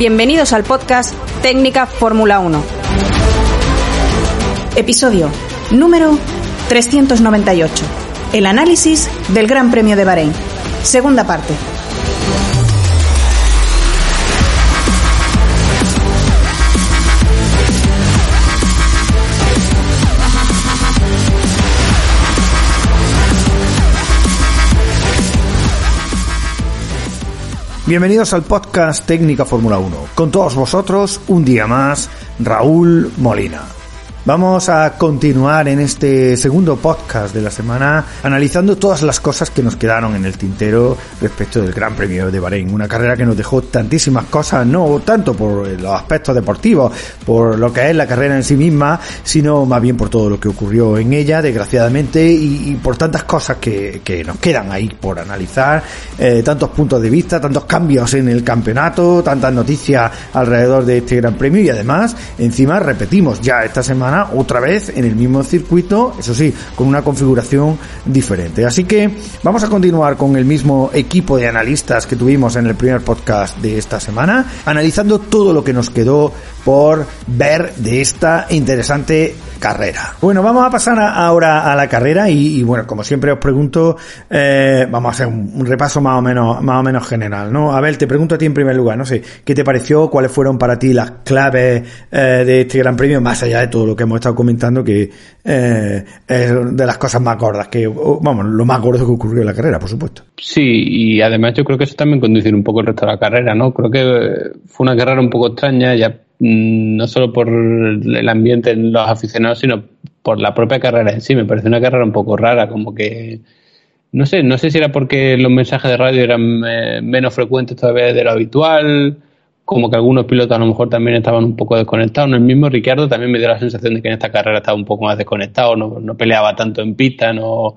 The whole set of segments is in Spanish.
Bienvenidos al podcast Técnica Fórmula 1. Episodio número 398. El análisis del Gran Premio de Bahrein. Segunda parte. Bienvenidos al podcast Técnica Fórmula 1. Con todos vosotros, un día más, Raúl Molina. Vamos a continuar en este segundo podcast de la semana analizando todas las cosas que nos quedaron en el tintero respecto del Gran Premio de Bahrein. Una carrera que nos dejó tantísimas cosas, no tanto por los aspectos deportivos, por lo que es la carrera en sí misma, sino más bien por todo lo que ocurrió en ella, desgraciadamente, y, por tantas cosas que, que, nos quedan ahí por analizar, eh, tantos puntos de vista, tantos cambios en el campeonato, tantas noticias alrededor de este Gran Premio y además, encima repetimos ya esta semana otra vez en el mismo circuito, eso sí, con una configuración diferente. Así que vamos a continuar con el mismo equipo de analistas que tuvimos en el primer podcast de esta semana, analizando todo lo que nos quedó por ver de esta interesante carrera. Bueno, vamos a pasar ahora a la carrera y, y, bueno, como siempre os pregunto, eh, vamos a hacer un, un, repaso más o menos más o menos general, ¿no? Abel, te pregunto a ti en primer lugar, no sé, ¿qué te pareció? ¿Cuáles fueron para ti las claves eh, de este Gran Premio más allá de todo lo que hemos estado comentando que eh, es de las cosas más gordas que vamos, lo más gordo que ocurrió en la carrera, por supuesto. Sí, y además yo creo que eso también conduce un poco el resto de la carrera, ¿no? Creo que fue una carrera un poco extraña, ya mm, no solo por el ambiente en los aficionados, sino por la propia carrera en sí. Me parece una carrera un poco rara, como que no sé, no sé si era porque los mensajes de radio eran eh, menos frecuentes todavía de lo habitual, como que algunos pilotos a lo mejor también estaban un poco desconectados. El mismo Ricciardo también me dio la sensación de que en esta carrera estaba un poco más desconectado, no, no peleaba tanto en pista, no,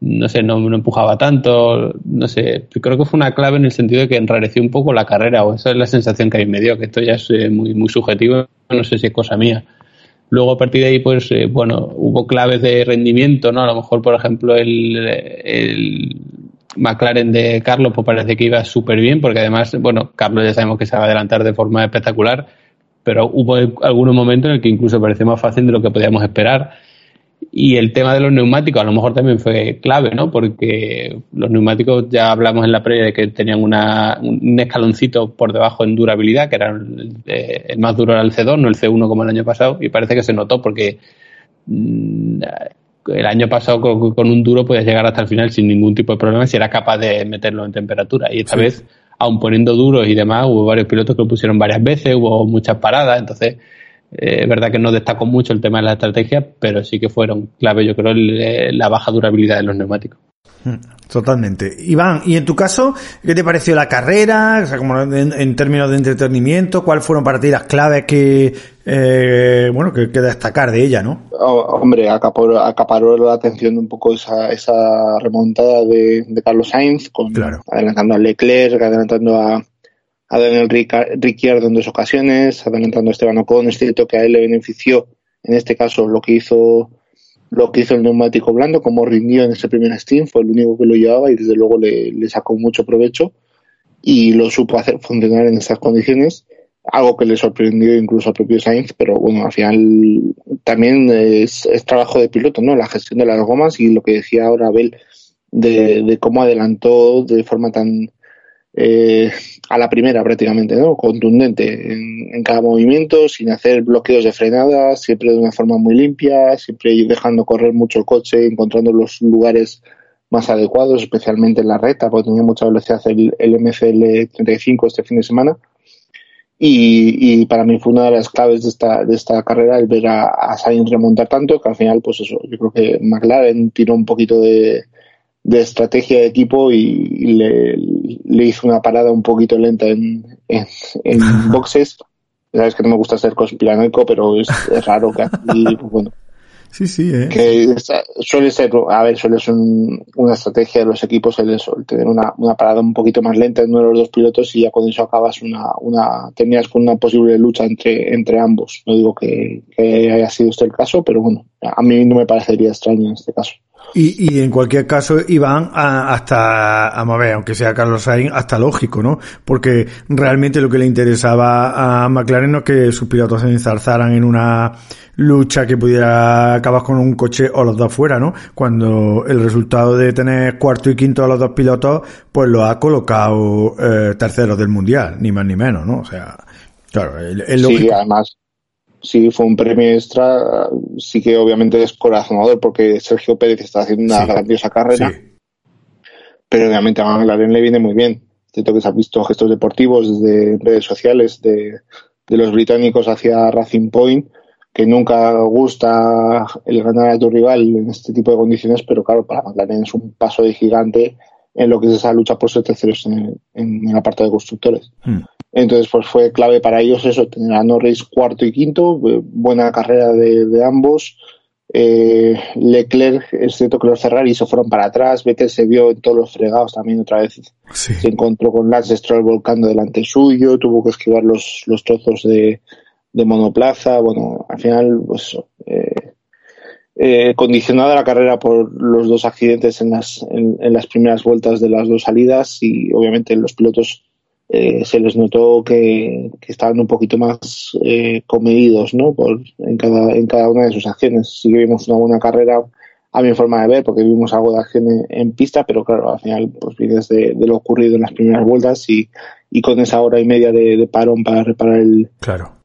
no sé, no, no, empujaba tanto, no sé, creo que fue una clave en el sentido de que enrareció un poco la carrera, o esa es la sensación que a mí me dio, que esto ya es eh, muy, muy subjetivo, no sé si es cosa mía. Luego a partir de ahí, pues, eh, bueno, hubo claves de rendimiento, ¿no? A lo mejor, por ejemplo, el McLaren de Carlos, pues parece que iba súper bien, porque además, bueno, Carlos ya sabemos que se va a adelantar de forma espectacular, pero hubo algunos momentos en el que incluso pareció más fácil de lo que podíamos esperar. Y el tema de los neumáticos a lo mejor también fue clave, ¿no? Porque los neumáticos ya hablamos en la previa de que tenían una, un escaloncito por debajo en durabilidad, que era el, el más duro era el C2, no el C1 como el año pasado, y parece que se notó porque mmm, el año pasado con, con, un duro podías llegar hasta el final sin ningún tipo de problema si eras capaz de meterlo en temperatura. Y esta sí. vez, aun poniendo duros y demás, hubo varios pilotos que lo pusieron varias veces, hubo muchas paradas, entonces eh, es verdad que no destacó mucho el tema de la estrategia, pero sí que fueron clave, yo creo, el, la baja durabilidad de los neumáticos. Totalmente. Iván, ¿y en tu caso, qué te pareció la carrera? O sea, como en, en términos de entretenimiento, ¿cuáles fueron para ti las claves que, eh, bueno, que, que, destacar de ella, no? Oh, hombre, acaparó, acaparó, la atención un poco esa, esa remontada de, de Carlos Sainz, con, claro. adelantando a Leclerc, adelantando a, a Daniel Ricciardo en dos ocasiones, adelantando a Esteban Ocon. Es cierto que a él le benefició, en este caso, lo que hizo lo que hizo el neumático blando, como rindió en ese primer Steam, fue el único que lo llevaba y desde luego le, le, sacó mucho provecho y lo supo hacer funcionar en estas condiciones, algo que le sorprendió incluso al propio Sainz, pero bueno, al final también es, es trabajo de piloto, ¿no? La gestión de las gomas y lo que decía ahora Abel de, de cómo adelantó de forma tan eh, a la primera prácticamente, ¿no? Contundente en, cada movimiento, sin hacer bloqueos de frenada, siempre de una forma muy limpia, siempre dejando correr mucho el coche, encontrando los lugares más adecuados, especialmente en la recta, porque tenía mucha velocidad el, el MCL 35 este fin de semana. Y, para mí fue una de las claves de esta, de esta carrera el ver a, a Sainz remontar tanto, que al final, pues eso, yo creo que McLaren tiró un poquito de, de estrategia de equipo y, le, le, hizo una parada un poquito lenta en, en, boxes. Sabes que no me gusta ser conspiranoico, pero es, raro que aquí, pues bueno, Sí, sí, ¿eh? Que suele ser, a ver, suele ser una estrategia de los equipos el, tener una, una, parada un poquito más lenta en uno de los dos pilotos y ya con eso acabas una, una, tenías con una posible lucha entre, entre ambos. No digo que, que haya sido este el caso, pero bueno, a mí no me parecería extraño en este caso. Y, y en cualquier caso, Iván, hasta, a mover, aunque sea Carlos Sainz, hasta lógico, ¿no? Porque realmente lo que le interesaba a McLaren no es que sus pilotos se enzarzaran en una lucha que pudiera acabar con un coche o los dos fuera, ¿no? Cuando el resultado de tener cuarto y quinto a los dos pilotos, pues lo ha colocado eh, terceros del mundial, ni más ni menos, ¿no? O sea, claro, es lógico. Sí, además, sí fue un premio extra, sí que obviamente es corazonador porque Sergio Pérez está haciendo una grandiosa carrera, pero obviamente a McLaren le viene muy bien. Siento que se han visto gestos deportivos desde redes sociales de, de los británicos hacia Racing Point, que nunca gusta el ganar a tu rival en este tipo de condiciones, pero claro, para McLaren es un paso de gigante en lo que es esa lucha por ser terceros en, en el apartado de constructores. Hmm. Entonces, pues fue clave para ellos eso, tener a Norris cuarto y quinto, eh, buena carrera de, ambos. Eh, Leclerc, es cierto que los Ferrari se fueron para atrás, Vettel se vio en todos los fregados también otra vez. Se encontró con Lance Stroll volcando delante suyo, tuvo que esquivar los, los trozos de, de monoplaza. Bueno, al final, pues eh, eh, condicionada la carrera por los dos accidentes en las, en, las primeras vueltas de las dos salidas y obviamente los pilotos eh, se les notó que, estaban un poquito más eh, comedidos ¿no? Por, en, cada, en cada una de sus acciones. Sí que vimos una buena carrera a mi forma de ver, porque vimos algo de acción en, pista, pero claro, al final pues vienes de, lo ocurrido en las primeras vueltas y, y con esa hora y media de, parón para reparar el,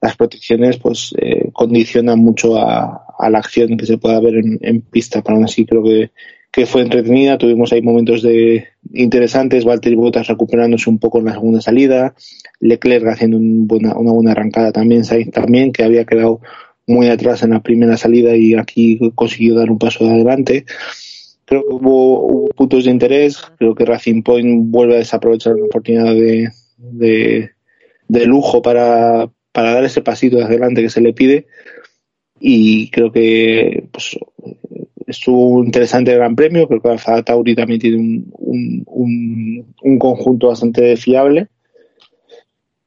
las protecciones, pues eh, condiciona mucho a, a, la acción que se pueda ver en, en pista. Para aún así creo que, que fue entretenida, tuvimos ahí momentos de interesantes, Valtteri Bottas recuperándose un poco en la segunda salida, Leclerc haciendo una buena arrancada también, Sainz también, que había quedado muy atrás en la primera salida y aquí consiguió dar un paso de adelante. Creo que hubo, puntos de interés, creo que Racing Point vuelve a desaprovechar una oportunidad de, de, lujo para, para dar ese pasito de adelante que se le pide. Y creo que pues, estuvo interesante el Gran Premio, creo que Alfa Tauri también tiene un, un, un conjunto bastante fiable.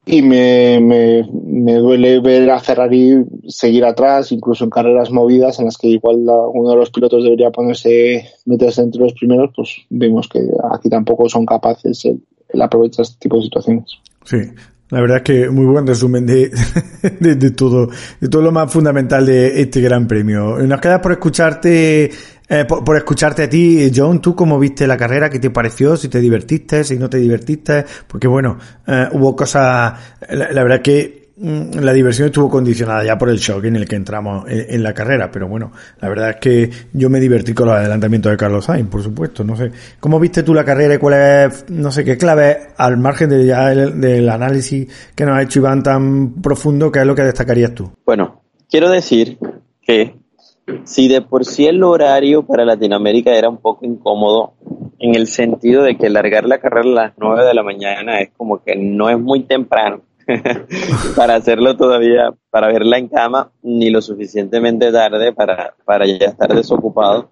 Y me, me, me, duele ver a Ferrari seguir atrás, incluso en carreras movidas en las que igual uno de los pilotos debería ponerse, meterse entre los primeros, pues vemos que aquí tampoco son capaces el, aprovechar este tipo de situaciones. Sí, la verdad es que muy buen resumen de, de, todo, de todo lo más fundamental de este gran premio. Nos queda por escucharte eh, por, escucharte a ti, John, ¿tú cómo viste la carrera? ¿Qué te pareció? ¿Si te divertiste? ¿Si no te divertiste? Porque bueno, eh, hubo cosas, la, verdad que la diversión estuvo condicionada ya por el shock en el que entramos en, la carrera, pero bueno, la verdad es que yo me divertí con los adelantamientos de Carlos Sainz, por supuesto, no sé. ¿Cómo viste tú la carrera y cuál es, no sé qué clave, al margen de ya del análisis que nos ha hecho Iván tan profundo, qué es lo que destacarías tú? Bueno, quiero decir que si de por sí el horario para Latinoamérica era un poco incómodo, en el sentido de que largar la carrera a las 9 de la mañana es como que no es muy temprano para hacerlo todavía, para verla en cama, ni lo suficientemente tarde para, para ya estar desocupado.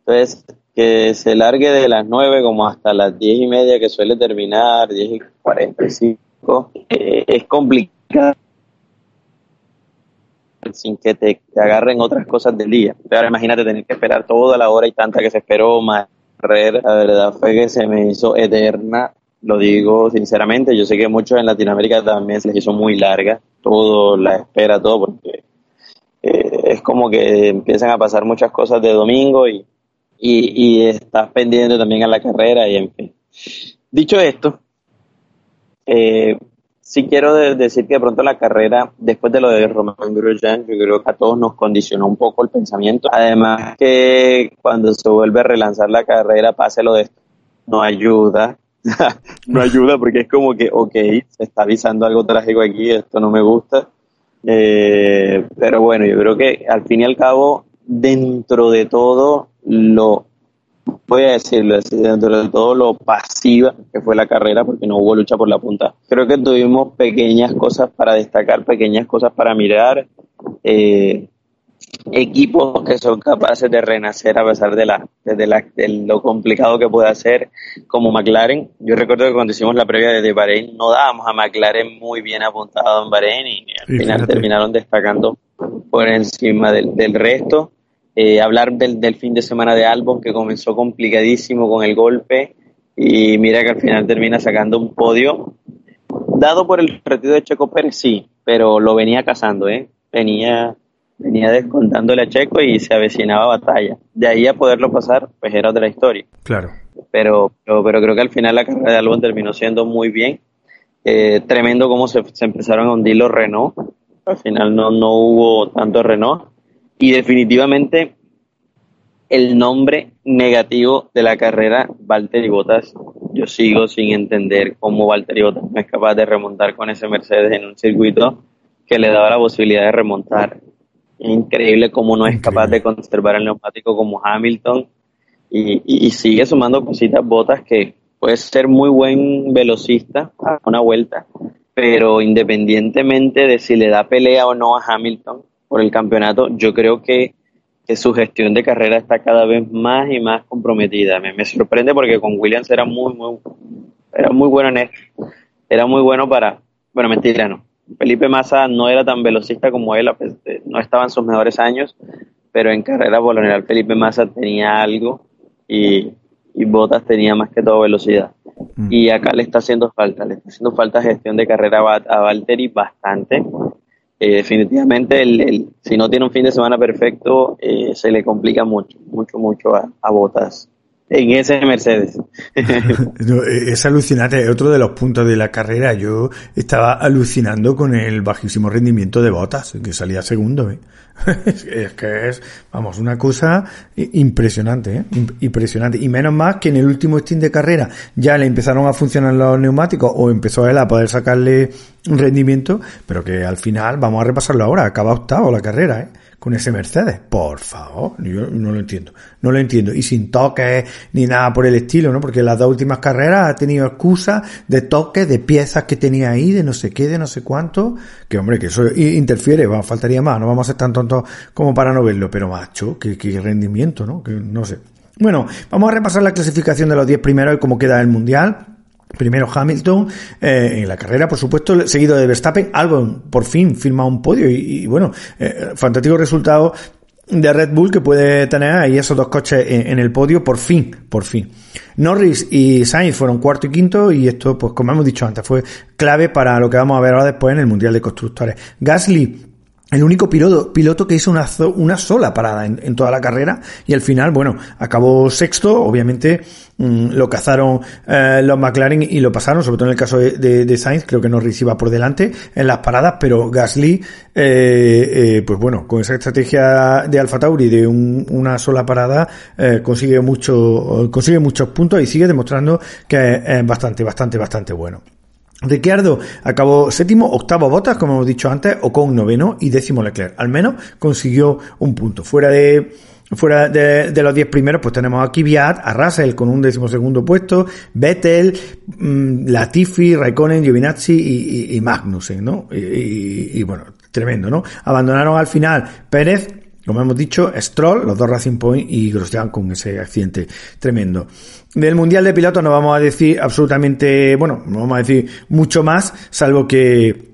Entonces, que se largue de las 9 como hasta las 10 y media que suele terminar, 10 y 45, eh, es complicado sin que te, agarren otras cosas del día. Ahora imagínate tener que esperar toda la hora y tanta que se esperó, más la verdad fue que se me hizo eterna, lo digo sinceramente, yo sé que muchos en Latinoamérica también se les hizo muy larga, todo, la espera, todo, porque eh, es como que empiezan a pasar muchas cosas de domingo y, y, y estás pendiente también a la carrera y en fin. Dicho esto, Eh, sí quiero decir que de pronto la carrera, después de lo de Romain Grosjean, yo creo que a todos nos condicionó un poco el pensamiento. Además que cuando se vuelve a relanzar la carrera, pase lo de esto, no ayuda. no ayuda porque es como que, ok, se está avisando algo trágico aquí, esto no me gusta. Eh, pero bueno, yo creo que al fin y al cabo, dentro de todo, lo voy a decirlo dentro de todo lo pasiva que fue la carrera, porque no hubo lucha por la punta. Creo que tuvimos pequeñas cosas para destacar, pequeñas cosas para mirar, eh, equipos que son capaces de renacer a pesar de, la, de, lo complicado que puede hacer, como McLaren. Yo recuerdo que cuando hicimos la previa de Bahrein, no dábamos a McLaren muy bien apuntado en Bahrein y al final terminaron destacando por encima del, del resto. Eh, hablar del, del, fin de semana de Albon, que comenzó complicadísimo con el golpe, y mira que al final termina sacando un podio. Dado por el retiro de Checo Pérez, sí, pero lo venía cazando, ¿eh? Venía, venía descontándole a Checo y se avecinaba batalla. De ahí a poderlo pasar, pues era otra historia. Claro. Pero, pero, creo que al final la carrera de Albon terminó siendo muy bien. Eh, tremendo cómo se, se, empezaron a hundir los Renault. Al final no, no hubo tanto Renault y definitivamente el nombre negativo de la carrera, Valtteri Bottas. Yo sigo sin entender cómo Valtteri Bottas no es capaz de remontar con ese Mercedes en un circuito que le daba la posibilidad de remontar. Es increíble cómo no es capaz de conservar el neumático como Hamilton y, sigue sumando cositas botas que puede ser muy buen velocista a una vuelta, pero independientemente de si le da pelea o no a Hamilton, por el campeonato, yo creo que, su gestión de carrera está cada vez más y más comprometida. Me, sorprende porque con Williams era muy, muy, era muy bueno en Era muy bueno para, bueno, mentira, no. Felipe Massa no era tan velocista como él, no estaba en sus mejores años, pero en carrera por lo general Felipe Massa tenía algo y, y Bottas tenía más que todo velocidad. Mm. Y acá le está haciendo falta, le está haciendo falta gestión de carrera a Valtteri bastante. Eh, definitivamente el, si no tiene un fin de semana perfecto eh, se le complica mucho, mucho, mucho a, a Botas en ese Mercedes. es alucinante, es otro de los puntos de la carrera. Yo estaba alucinando con el bajísimo rendimiento de Botas, que salía segundo. ¿eh? es que es, vamos, una cosa impresionante, ¿eh? impresionante. Y menos más que en el último stint de carrera ya le empezaron a funcionar los neumáticos o empezó él a poder sacarle un rendimiento, pero que al final, vamos a repasarlo ahora, acaba octavo la carrera, ¿eh? Con ese Mercedes. Por favor, yo no lo entiendo. No lo entiendo. Y sin toques ni nada por el estilo, ¿no? Porque las dos últimas carreras ha tenido excusas de toques, de piezas que tenía ahí, de no sé qué, de no sé cuánto. Que hombre, que eso interfiere, va, faltaría más. No vamos a ser tan tontos como para no verlo. Pero macho, que, que rendimiento, ¿no? Que no sé. Bueno, vamos a repasar la clasificación de los 10 primeros y cómo queda el mundial. Primero Hamilton eh, en la carrera, por supuesto, seguido de Verstappen. Albon por fin firma un podio y, bueno, eh, fantástico resultado de Red Bull que puede tener ahí esos dos coches en, el podio por fin, por fin. Norris y Sainz fueron cuarto y quinto y esto, pues como hemos dicho antes, fue clave para lo que vamos a ver ahora después en el Mundial de Constructores. Gasly el único piloto, piloto que hizo una, sola parada en, toda la carrera y al final, bueno, acabó sexto, obviamente mm, lo cazaron eh, los McLaren y lo pasaron, sobre todo en el caso de, Sainz, creo que Norris iba por delante en las paradas, pero Gasly, eh, eh, pues bueno, con esa estrategia de Alfa Tauri de una sola parada, consigue mucho, consigue muchos puntos y sigue demostrando que es bastante, bastante, bastante bueno. Ricciardo acabó séptimo, octavo Botas, como hemos dicho antes, o con noveno y décimo Leclerc. Al menos consiguió un punto. Fuera de, fuera de, los diez primeros, pues tenemos a Kvyat, a Russell con un décimo segundo puesto, Vettel, mm, Latifi, Raikkonen, Giovinazzi y, y, Magnussen, ¿no? Y, y, bueno, tremendo, ¿no? Abandonaron al final Pérez, como hemos dicho, Stroll, los dos Racing Point y Grosjean con ese accidente tremendo. Del Mundial de Pilotos no vamos a decir absolutamente, bueno, no vamos a decir mucho más, salvo que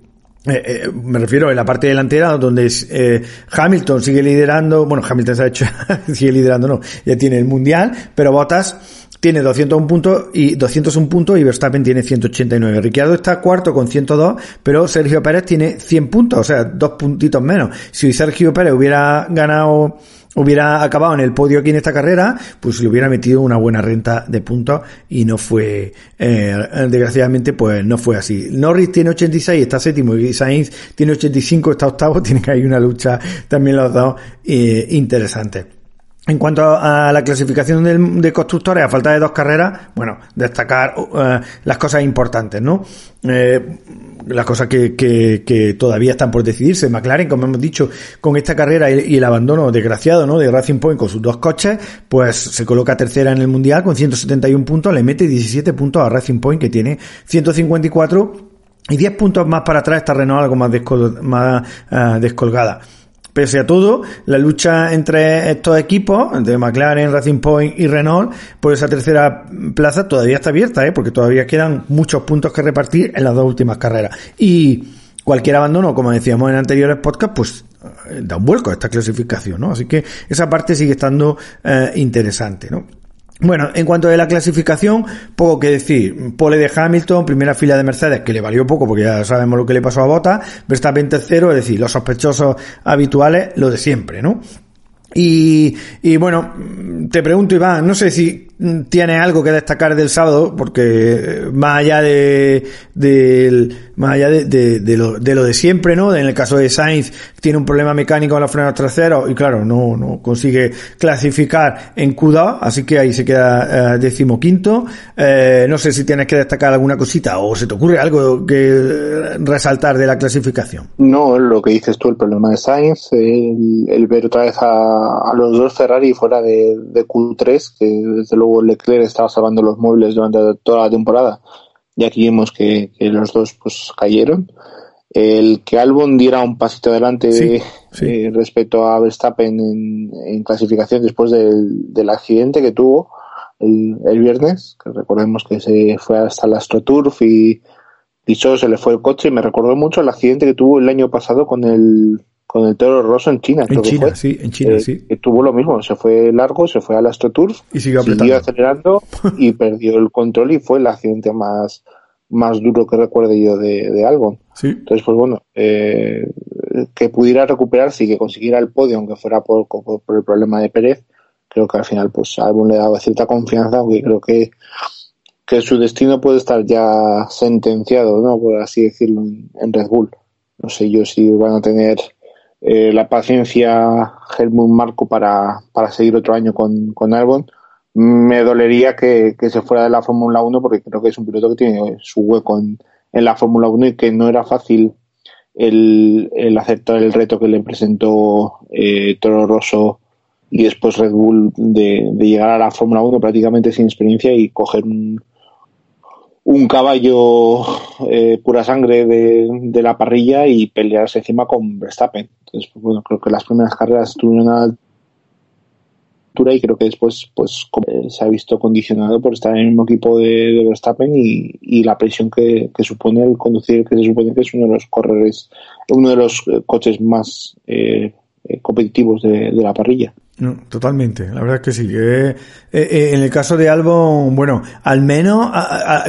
eh, eh, me refiero en la parte delantera donde eh, Hamilton sigue liderando, bueno, Hamilton se ha hecho, sigue liderando, no, ya tiene el mundial, pero Bottas tiene 201 puntos y 201 puntos y Verstappen tiene 189. Ricciardo está cuarto con 102, pero Sergio Pérez tiene 100 puntos, o sea, dos puntitos menos. Si Sergio Pérez hubiera ganado hubiera acabado en el podio aquí en esta carrera, pues le hubiera metido una buena renta de puntos y no fue, eh, desgraciadamente, pues no fue así. Norris tiene 86, está séptimo y Sainz tiene 85, está octavo, tiene que hay una lucha también los dos eh, interesante. En cuanto a la clasificación de, constructores, a falta de dos carreras, bueno, destacar uh, las cosas importantes, ¿no? Eh, las cosas que, que, todavía están por decidirse. McLaren, como hemos dicho, con esta carrera y, el abandono desgraciado, ¿no? De Racing Point con sus dos coches, pues se coloca tercera en el Mundial con 171 puntos, le mete 17 puntos a Racing Point que tiene 154 y 10 puntos más para atrás está Renault algo más, uh, descolgada. Pese a todo, la lucha entre estos equipos, de McLaren, Racing Point y Renault, por esa tercera plaza todavía está abierta, ¿eh? porque todavía quedan muchos puntos que repartir en las dos últimas carreras. Y cualquier abandono, como decíamos en anteriores podcasts, pues eh, da un vuelco a esta clasificación, ¿no? Así que esa parte sigue estando eh, interesante, ¿no? Bueno, en cuanto a la clasificación, poco que decir. Pole de Hamilton, primera fila de Mercedes, que le valió poco porque ya sabemos lo que le pasó a Bota. Verstappen tercero, es decir, los sospechosos habituales, lo de siempre, ¿no? Y, y bueno, te pregunto, Iván, no sé si tienes algo que destacar del sábado, porque eh, más allá de, más allá de, de, lo, de lo de siempre, ¿no? En el caso de Sainz, tiene un problema mecánico en los frenos traseros y claro, no, no consigue clasificar en Q2, así que ahí se queda eh, decimoquinto. Eh, no sé si tienes que destacar alguna cosita o se te ocurre algo que resaltar de la clasificación. No, lo que dices tú, el problema de Sainz, el, ver otra vez a, a, los dos Ferrari fuera de, de Q3, que desde luego Leclerc estaba salvando los muebles durante toda la temporada y aquí vemos que, los dos pues cayeron. El que Albon diera un pasito adelante eh, respecto a Verstappen en, clasificación después del, accidente que tuvo el, viernes, que recordemos que se fue hasta la AstroTurf y, y solo se le fue el coche. Me recordó mucho el accidente que tuvo el año pasado con el con el Toro Rosso en China. En China, sí, en China, eh, sí. tuvo lo mismo, se fue largo, se fue al AstroTurf, y siguió, acelerando y perdió el control y fue el accidente más, más duro que recuerde yo de, de Albon. Entonces, pues bueno, eh, que pudiera recuperarse y que consiguiera el podio, aunque fuera por, por, el problema de Pérez, creo que al final pues Albon le daba cierta confianza, aunque creo que que su destino puede estar ya sentenciado, ¿no? Por así decirlo, en Red Bull. No sé yo si van a tener eh, la paciencia Helmut Marco para, para seguir otro año con, con Albon. Me dolería que, se fuera de la Fórmula 1 porque creo que es un piloto que tiene su hueco en, la Fórmula 1 y que no era fácil el, el aceptar el reto que le presentó eh, Toro Rosso y después Red Bull de, de llegar a la Fórmula 1 prácticamente sin experiencia y coger un, un caballo eh, pura sangre de, de, la parrilla y pelearse encima con Verstappen. Entonces, pues, bueno, creo que las primeras carreras estuvieron a altura y creo que después pues se ha visto condicionado por estar en el mismo equipo de, Verstappen y, y, la presión que, que, supone el conducir, que se supone que es uno de los corredores, uno de los eh, coches más eh, eh, competitivos de, de la parrilla. No, totalmente, la verdad es que sí. Eh, eh, en el caso de Albon, bueno, al menos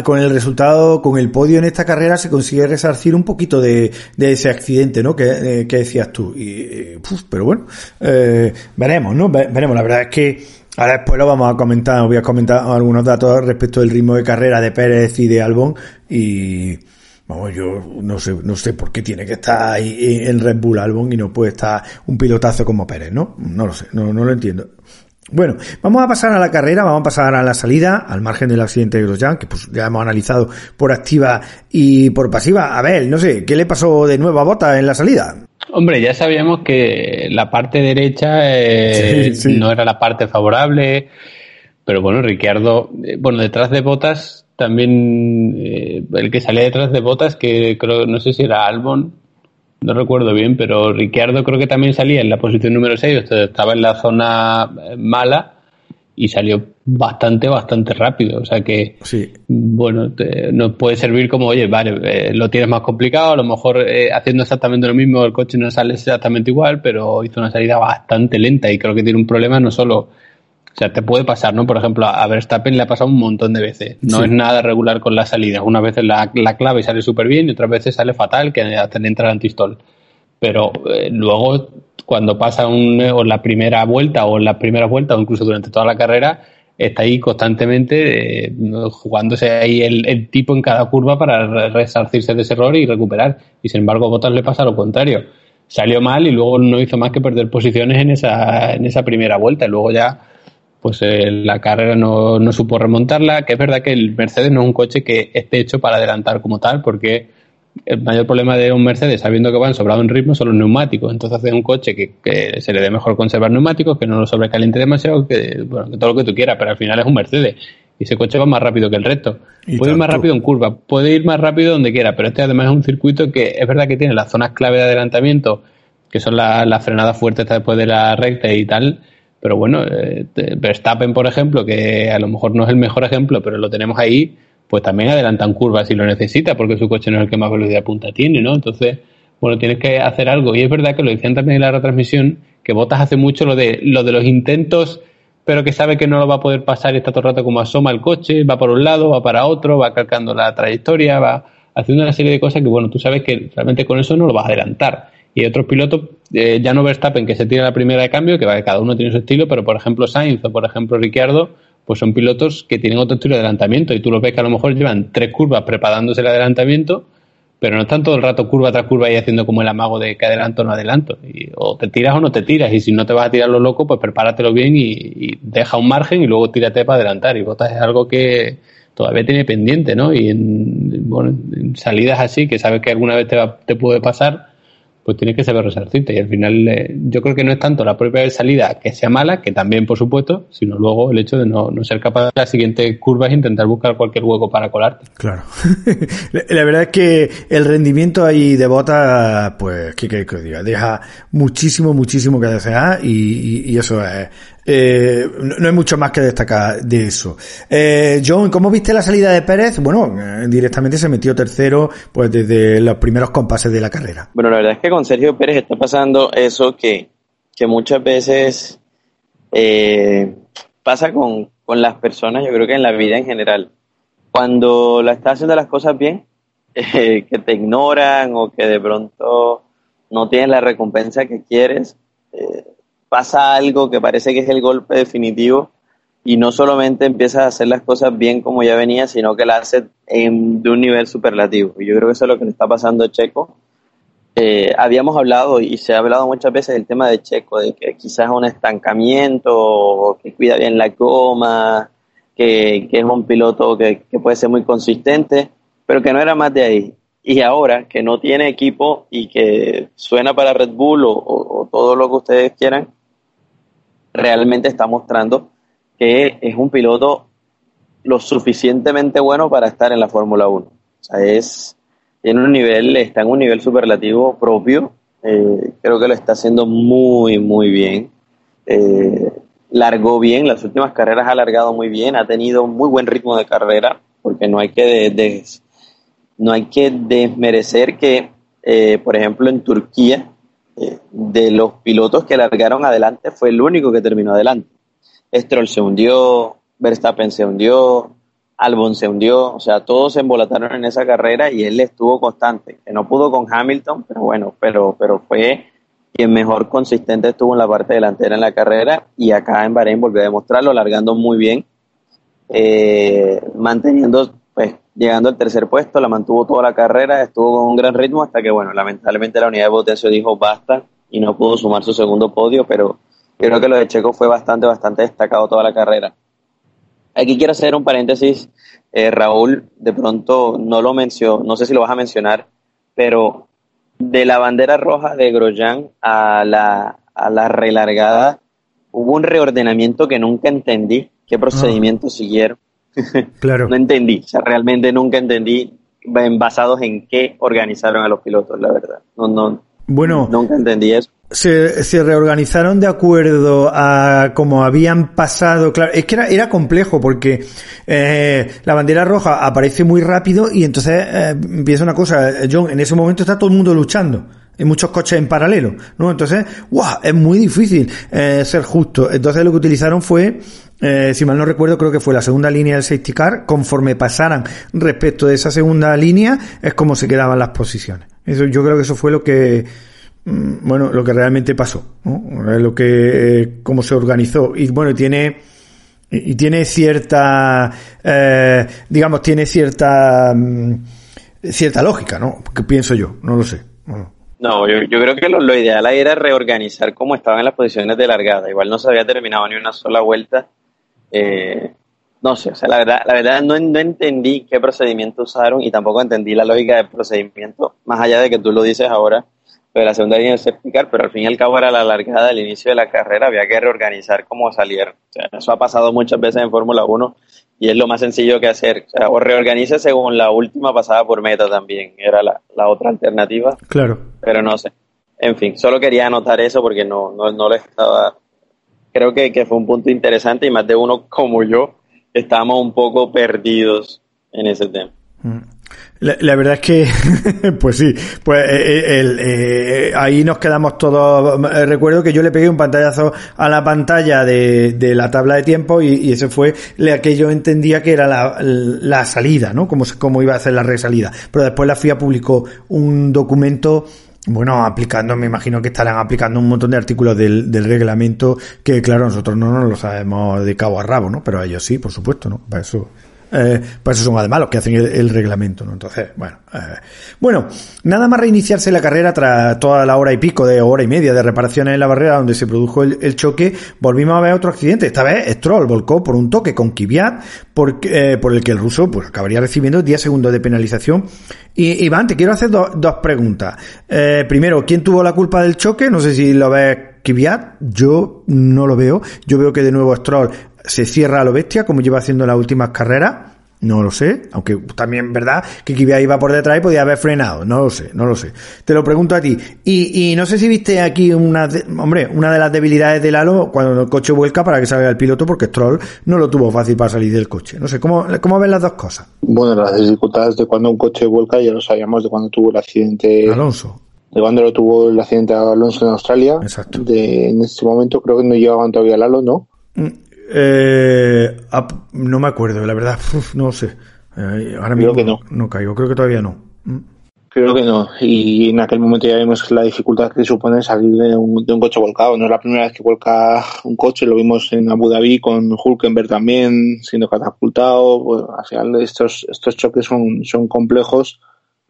con el resultado, con el podio en esta carrera se consigue resarcir un poquito de, de ese accidente, ¿no? Que, eh, que decías tú. Y, pero bueno, veremos, ¿no? Veremos. La verdad es que ahora después lo vamos a comentar, voy a comentar algunos datos respecto del ritmo de carrera de Pérez y de Albon y Vamos, yo no sé, no sé por qué tiene que estar ahí en Red Bull Albon y no puede estar un pilotazo como Pérez, ¿no? No lo sé, no, no lo entiendo. Bueno, vamos a pasar a la carrera, vamos a pasar a la salida, al margen del accidente de Grosjean, que pues ya hemos analizado por activa y por pasiva. A ver, no sé, ¿qué le pasó de nuevo a Bota en la salida? Hombre, ya sabíamos que la parte derecha eh, no era la parte favorable, pero bueno, Ricciardo, eh, bueno, detrás de Botas también eh, el que salía detrás de Botas, que creo, no sé si era Albon, no recuerdo bien, pero Ricciardo creo que también salía en la posición número 6, estaba en la zona eh, mala y salió bastante, bastante rápido. O sea que, sí. bueno, nos puede servir como, oye, vale, eh, lo tienes más complicado, a lo mejor haciendo exactamente lo mismo el coche no sale exactamente igual, pero hizo una salida bastante lenta y creo que tiene un problema no solo o sea, te puede pasar, ¿no? Por ejemplo, a Verstappen le ha pasado un montón de veces. No es nada regular con la salida. Una vez la, la clave sale súper bien y otras veces sale fatal, que hasta le entra el antistol. pero eh, luego cuando pasa un, o la primera vuelta o en las primeras vueltas o incluso durante toda la carrera, está ahí constantemente eh, jugándose ahí el, tipo en cada curva para resarcirse de ese error y recuperar. Y sin embargo, a Bottas le pasa lo contrario. Salió mal y luego no hizo más que perder posiciones en esa, en esa primera vuelta. Y luego ya, pues eh, la carrera no, no supo remontarla. Que es verdad que el Mercedes no es un coche que esté hecho para adelantar como tal, porque el mayor problema de un Mercedes, sabiendo que van sobrado en ritmo, son los neumáticos. Entonces hace un coche que, se le dé mejor conservar neumáticos, que no lo sobrecaliente demasiado, que, bueno, que todo lo que tú quieras, pero al final es un Mercedes. Y ese coche va más rápido que el resto. puede ir más rápido en curva, puede ir más rápido donde quiera, pero este además es un circuito que es verdad que tiene las zonas clave de adelantamiento, que son las frenadas fuertes después de la recta y tal. Pero bueno, eh, Verstappen, por ejemplo, que a lo mejor no es el mejor ejemplo, pero lo tenemos ahí, pues también adelantan curvas si lo necesita, porque su coche no es el que más velocidad punta tiene, ¿no? Entonces, bueno, tienes que hacer algo. Y es verdad que lo decían también en la retransmisión, que Botas hace mucho lo de, lo de los intentos, pero que sabe que no lo va a poder pasar y está todo el rato como asoma el coche, va por un lado, va para otro, va calcando la trayectoria, va haciendo una serie de cosas que, bueno, tú sabes que realmente con eso no lo vas a adelantar. Y otros pilotos, eh, ya no Verstappen, que se tira la primera de cambio, que va, cada uno tiene su estilo, pero por ejemplo Sainz o por ejemplo Ricciardo, pues son pilotos que tienen otro estilo de adelantamiento y tú los ves que a lo mejor llevan tres curvas preparándose el adelantamiento, pero no están todo el rato curva tras curva y haciendo como el amago de que adelanto o no adelanto. Y, o te tiras o no te tiras y si no te vas a tirar lo loco, pues prepáratelo bien y, deja un margen y luego tírate para adelantar. Y botas es algo que todavía tiene pendiente, ¿no? Y en, bueno, en salidas así, que sabes que alguna vez te, te puede pasar, pues tienes que saber resarcirte. Y al final, eh, yo creo que no es tanto la propia salida que sea mala, que también, por supuesto, sino luego el hecho de no, no ser capaz de la siguiente curva es intentar buscar cualquier hueco para colarte. Claro. la verdad es que el rendimiento ahí de bota, pues, ¿qué que diga? Deja muchísimo, muchísimo que desear y, y eso es, eh, no, hay mucho más que destacar de eso. Eh, John, ¿cómo viste la salida de Pérez? Bueno, eh, directamente se metió tercero pues desde los primeros compases de la carrera. Bueno, la verdad es que con Sergio Pérez está pasando eso que, que muchas veces eh, pasa con, con las personas, yo creo que en la vida en general. Cuando la estás haciendo las cosas bien, que te ignoran o que de pronto no tienes la recompensa que quieres, eh, pasa algo que parece que es el golpe definitivo y no solamente empieza a hacer las cosas bien como ya venía, sino que la hace en, de un nivel superlativo. Y yo creo que eso es lo que le está pasando a Checo. Eh, habíamos hablado y se ha hablado muchas veces del tema de Checo, de que quizás es un estancamiento, que cuida bien la goma, que, es un piloto que, puede ser muy consistente, pero que no era más de ahí. Y ahora que no tiene equipo y que suena para Red Bull o todo lo que ustedes quieran, realmente está mostrando que es un piloto lo suficientemente bueno para estar en la Fórmula 1. O sea, es, un nivel, está en un nivel superlativo propio. Eh, creo que lo está haciendo muy, muy bien. Eh, largó bien, las últimas carreras ha largado muy bien, ha tenido muy buen ritmo de carrera, porque no hay que, no hay que desmerecer que, eh, por ejemplo, en Turquía, de los pilotos que largaron adelante, fue el único que terminó adelante. Stroll se hundió, Verstappen se hundió, Albon se hundió, o sea, todos se embolataron en esa carrera y él estuvo constante, que no pudo con Hamilton, pero bueno, pero, pero fue quien mejor consistente estuvo en la parte delantera en la carrera y acá en Bahrein volvió a demostrarlo, largando muy bien, eh, manteniendo pues llegando al tercer puesto, la mantuvo toda la carrera, estuvo con un gran ritmo hasta que, bueno, lamentablemente la unidad de potencia dijo basta y no pudo sumar su segundo podio, pero creo que lo de Checo fue bastante, bastante destacado toda la carrera. Aquí quiero hacer un paréntesis, eh, Raúl, de pronto no lo mencionó, no sé si lo vas a mencionar, pero de la bandera roja de Grosjean a la, a la relargada hubo un reordenamiento que nunca entendí, qué procedimiento siguieron Claro. no entendí, o sea, realmente nunca entendí basados en qué organizaron a los pilotos, la verdad. No, no, bueno, nunca entendí eso. Se, se reorganizaron de acuerdo a cómo habían pasado, claro, es que era, era complejo porque eh, la bandera roja aparece muy rápido y entonces eh, empieza una cosa, John, en ese momento está todo el mundo luchando hay muchos coches en paralelo, ¿no? Entonces, ¡guau! Es muy difícil eh, ser justo. Entonces lo que utilizaron fue, eh, si mal no recuerdo, creo que fue la segunda línea del safety car. Conforme pasaran respecto de esa segunda línea, es como se quedaban las posiciones. Eso, yo creo que eso fue lo que, mm, bueno, lo que realmente pasó, ¿no? lo que, eh, cómo se organizó. Y bueno, tiene, y tiene cierta, eh, digamos, tiene cierta, mm, cierta lógica, ¿no? Que pienso yo, no lo sé. No, yo, creo que lo, lo, ideal era reorganizar cómo estaban las posiciones de largada. Igual no se había terminado ni una sola vuelta. Eh, no sé, o sea, la verdad, la verdad no, entendí qué procedimiento usaron y tampoco entendí la lógica del procedimiento, más allá de que tú lo dices ahora, pero la segunda línea es explicar, pero al fin y al cabo era la largada del inicio de la carrera, había que reorganizar cómo salir. O sea, eso ha pasado muchas veces en Fórmula 1 y es lo más sencillo que hacer. O, sea, o reorganiza según la última pasada por meta también, era la, la, otra alternativa. Claro. Pero no sé. En fin, solo quería anotar eso porque no, no, no lo estaba. Creo que, que fue un punto interesante y más de uno como yo estamos un poco perdidos en ese tema. Mm. La, verdad es que, pues sí, pues eh, eh, el, eh, ahí nos quedamos todos. Recuerdo que yo le pegué un pantallazo a la pantalla de, de la tabla de tiempo y, ese fue la que yo entendía que era la, la salida, ¿no? Cómo, cómo iba a ser la resalida. Pero después la FIA publicó un documento bueno, aplicando, me imagino que estarán aplicando un montón de artículos del, del reglamento que, claro, nosotros no nos lo sabemos de cabo a rabo, ¿no? Pero ellos sí, por supuesto, ¿no? Para eso eh, eso son además los que hacen el, reglamento, ¿no? Entonces, bueno. Eh, bueno, nada más reiniciarse la carrera tras toda la hora y pico de hora y media de reparaciones en la barrera donde se produjo el, choque, volvimos a ver otro accidente. Esta vez Stroll volcó por un toque con Kvyat, por, eh, por el que el ruso pues acabaría recibiendo 10 segundos de penalización. Y Iván, te quiero hacer dos preguntas. Eh, primero, ¿quién tuvo la culpa del choque? No sé si lo ves Kvyat, yo no lo veo. Yo veo que de nuevo Stroll se cierra a lo bestia, como lleva haciendo las últimas carreras. No lo sé, aunque también verdad que Kvyat iba por detrás y podía haber frenado. No lo sé, no lo sé. Te lo pregunto a ti. Y, y no sé si viste aquí una, hombre, una de las debilidades del halo cuando el coche vuelca para que salga el piloto, porque Stroll no lo tuvo fácil para salir del coche. No sé, ¿cómo, cómo ven las dos cosas? Bueno, las dificultades de cuando un coche vuelca ya lo sabíamos de cuando tuvo el accidente. Alonso. De cuando lo tuvo el accidente Alonso en Australia. Exacto. De, en este momento creo que no llevaban todavía el halo, ¿no? Eh, no me acuerdo, la verdad, no sé. Ahora mismo creo que no. no caigo, creo que todavía no. Mm. Creo que no. Y en aquel momento ya vimos la dificultad que supone salir de un, de un, coche volcado. No es la primera vez que vuelca un coche, lo vimos en Abu Dhabi con Hulkenberg también siendo catapultado. Bueno, al final estos, estos choques son, son complejos.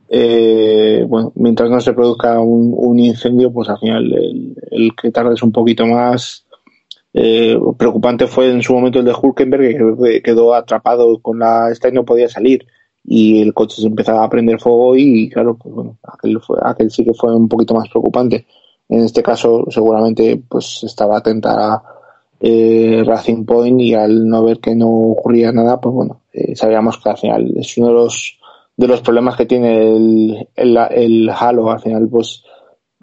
Eh, bueno, mientras no se produzca un, un, incendio, pues al final el, el que tardes un poquito más eh, preocupante fue en su momento el de Hulkenberg, que quedó atrapado con la esta y no podía salir. Y el coche se empezaba a prender fuego y, claro, pues bueno, aquel, fue, sí que fue un poquito más preocupante. En este caso, seguramente, pues estaba atenta a eh, Racing Point y al no ver que no ocurría nada, pues bueno, eh, sabíamos que al final es uno de los, de los problemas que tiene el, el, el Halo. Al final, pues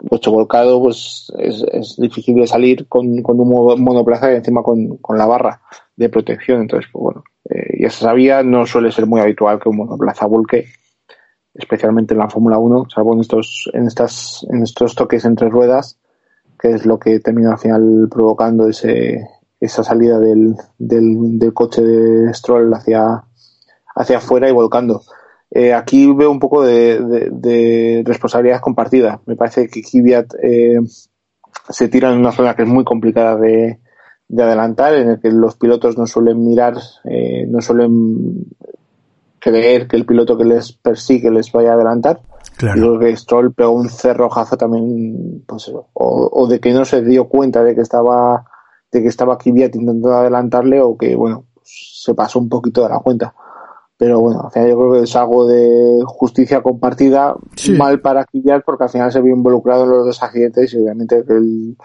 coche volcado, pues es, es, difícil de salir con, con un monoplaza y encima con, con, la barra de protección. Entonces, pues bueno, eh, ya se sabía, no suele ser muy habitual que un monoplaza volque, especialmente en la Fórmula 1, salvo en estos, en estas, en estos toques entre ruedas, que es lo que termina al final provocando ese, esa salida del, del, del coche de Stroll hacia, hacia afuera y volcando. Eh, aquí veo un poco de, de, de, responsabilidad compartida. Me parece que Kvyat eh, se tira en una zona que es muy complicada de, de adelantar, en el que los pilotos no suelen mirar, eh, no suelen creer que el piloto que les persigue les vaya a adelantar. Claro. Yo creo que Stroll pegó un cerrojazo también, pues, o, o, de que no se dio cuenta de que estaba, de que estaba Kvyat intentando adelantarle, o que, bueno, pues, se pasó un poquito de la cuenta pero bueno, al final yo creo que es algo de justicia compartida, sí. mal para Kvyat porque al final se vio involucrado en los dos accidentes y obviamente que el,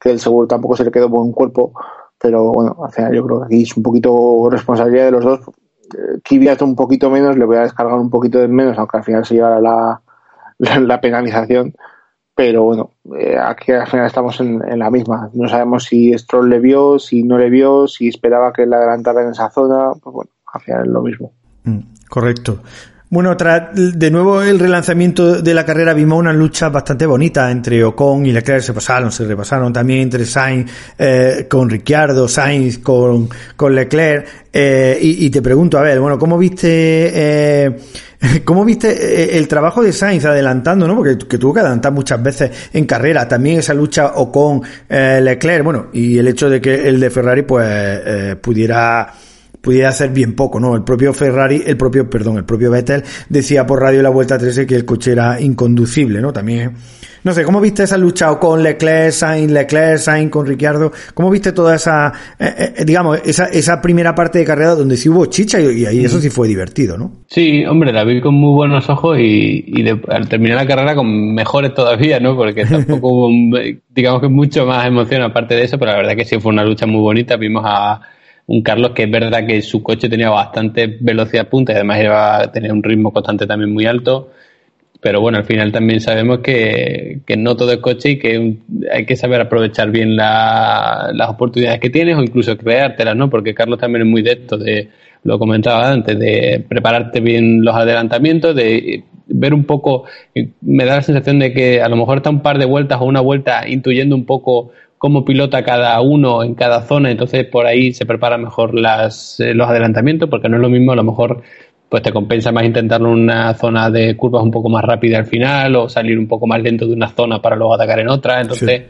que el seguro tampoco se le quedó buen cuerpo, pero bueno, al final yo creo que aquí es un poquito responsabilidad de los dos. Kvyat un poquito menos, le voy a descargar un poquito de menos, aunque al final se llevará la, la, la penalización, pero bueno, eh, aquí al final estamos en, en, la misma. No sabemos si Stroll le vio, si no le vio, si esperaba que le adelantara en esa zona, pues bueno, al final es lo mismo. Mm, correcto. Bueno, tras de nuevo el relanzamiento de la carrera vimos una lucha bastante bonita entre Ocon y Leclerc, se pasaron, se repasaron también entre Sainz eh, con Ricciardo, Sainz con, con Leclerc, eh, y, te pregunto, a ver, bueno, ¿cómo viste, eh, cómo viste el trabajo de Sainz adelantando, no? Porque que tuvo que adelantar muchas veces en carrera, también esa lucha Ocon, Leclerc, bueno, y el hecho de que el de Ferrari pues pudiera pudiera hacer bien poco, ¿no? El propio Ferrari, el propio, perdón, el propio Vettel decía por radio la vuelta 13 que el coche era inconducible, ¿no? También, no sé, ¿cómo viste esa lucha con Leclerc, Sainz, Leclerc, Sainz con Ricciardo? ¿Cómo viste toda esa, eh, eh, digamos, esa, esa primera parte de carrera donde sí hubo chicha y, ahí eso sí fue divertido, ¿no? Sí, hombre, la vi con muy buenos ojos y, y al terminar la carrera con mejores todavía, ¿no? Porque tampoco hubo, digamos que mucho más emoción aparte de eso, pero la verdad que sí fue una lucha muy bonita. Vimos a un Carlos que es verdad que su coche tenía bastante velocidad punta y además iba a tener un ritmo constante también muy alto. Pero bueno, al final también sabemos que, no todo es coche y que hay que saber aprovechar bien las oportunidades que tienes o incluso creártelas, ¿no? Porque Carlos también es muy de esto, de, lo comentaba antes, de prepararte bien los adelantamientos, de ver un poco, me da la sensación de que a lo mejor está un par de vueltas o una vuelta intuyendo un poco cómo pilota cada uno en cada zona, entonces por ahí se preparan mejor las, eh, los adelantamientos, porque no es lo mismo, a lo mejor pues te compensa más intentarlo en una zona de curvas un poco más rápida al final o salir un poco más lento de una zona para luego atacar en otra, entonces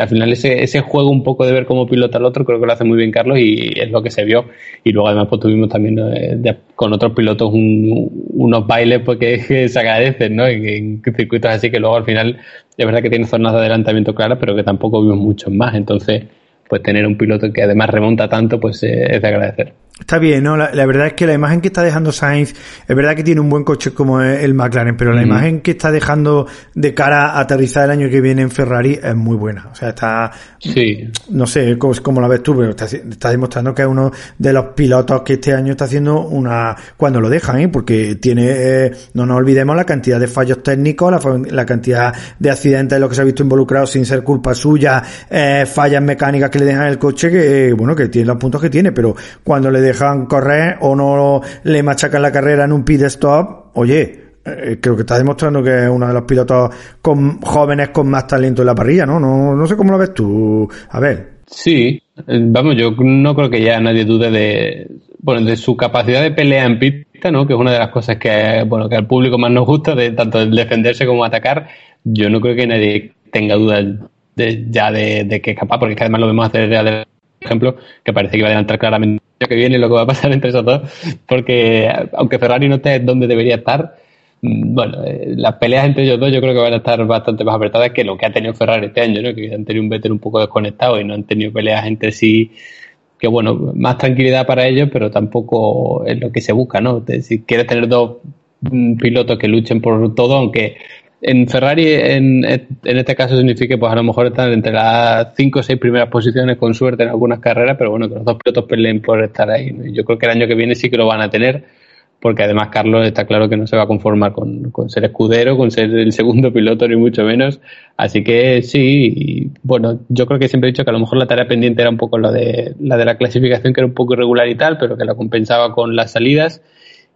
al final ese, ese juego un poco de ver cómo pilota el otro creo que lo hace muy bien Carlos y es lo que se vio. Y luego además pues tuvimos también eh, con otros pilotos unos bailes pues que, se agradecen ¿no? En, circuitos así que luego al final es verdad que tiene zonas de adelantamiento claras pero que tampoco vimos muchos más. Entonces pues tener un piloto que además remonta tanto pues eh, es de agradecer Está bien, ¿no? La, verdad es que la imagen que está dejando Sainz, es verdad que tiene un buen coche como el McLaren, pero la imagen que está dejando de cara a aterrizar el año que viene en Ferrari es muy buena. O sea, está, sí. no sé cómo, la ves tú, pero está, demostrando que es uno de los pilotos que este año está haciendo una, cuando lo dejan, ¿eh? Porque tiene, eh, no nos olvidemos la cantidad de fallos técnicos, la, cantidad de accidentes en los que se ha visto involucrado sin ser culpa suya, eh, fallas mecánicas que le dejan el coche, que, eh, bueno, que tiene los puntos que tiene, pero cuando le dejan correr o no le machacan la carrera en un pit stop, oye, eh, creo que está demostrando que es uno de los pilotos con, jóvenes con más talento en la parrilla, ¿no? ¿no? No sé cómo lo ves tú. A ver. Sí, eh, vamos, yo no creo que ya nadie dude de, bueno, de su capacidad de pelea en pista, ¿no? Que es una de las cosas que, bueno, que al público más nos gusta, de tanto defenderse como atacar. Yo no creo que nadie tenga dudas de, ya de, de, que es capaz, porque es que además lo vemos hacer ejemplo, que parece que va a adelantar claramente lo que viene y lo que va a pasar entre esos dos, porque aunque Ferrari no esté donde debería estar, mm, bueno, eh, las peleas entre ellos dos yo creo que van a estar bastante más apretadas que lo que ha tenido Ferrari este año, ¿no? que han tenido un Vettel un poco desconectado y no han tenido peleas entre sí que bueno, más tranquilidad para ellos, pero tampoco es lo que se busca, ¿no? Si quieres tener dos mm, pilotos que luchen por todo, aunque en Ferrari, en, en, este caso, significa pues a lo mejor están entre las cinco o seis primeras posiciones con suerte en algunas carreras, pero bueno, que los dos pilotos peleen por estar ahí. Yo creo que el año que viene sí que lo van a tener, porque además Carlos está claro que no se va a conformar con, con ser escudero, con ser el segundo piloto, ni mucho menos. Así que sí, bueno, yo creo que siempre he dicho que a lo mejor la tarea pendiente era un poco la de la, de la clasificación, que era un poco irregular y tal, pero que la compensaba con las salidas.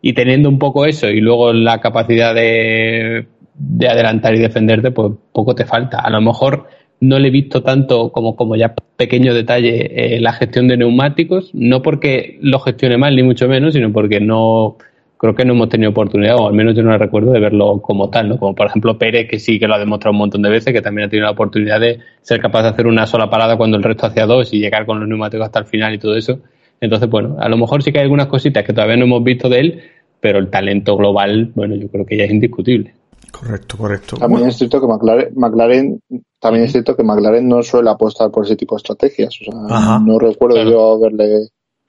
Y teniendo un poco eso y luego la capacidad de de adelantar y defenderte, pues poco te falta. A lo mejor no le he visto tanto como, como ya pequeño detalle eh, la gestión de neumáticos, no porque lo gestione mal, ni mucho menos, sino porque no creo que no hemos tenido oportunidad, o al menos yo no recuerdo de verlo como tal, ¿no? Como por ejemplo Pérez, que sí que lo ha demostrado un montón de veces, que también ha tenido la oportunidad de ser capaz de hacer una sola parada cuando el resto hacía dos y llegar con los neumáticos hasta el final y todo eso. Entonces, bueno, a lo mejor sí que hay algunas cositas que todavía no hemos visto de él, pero el talento global, bueno, yo creo que ya es indiscutible. Correcto, correcto. También es cierto que McLaren, también es cierto que McLaren no suele apostar por ese tipo de estrategias. O sea, no recuerdo yo verle,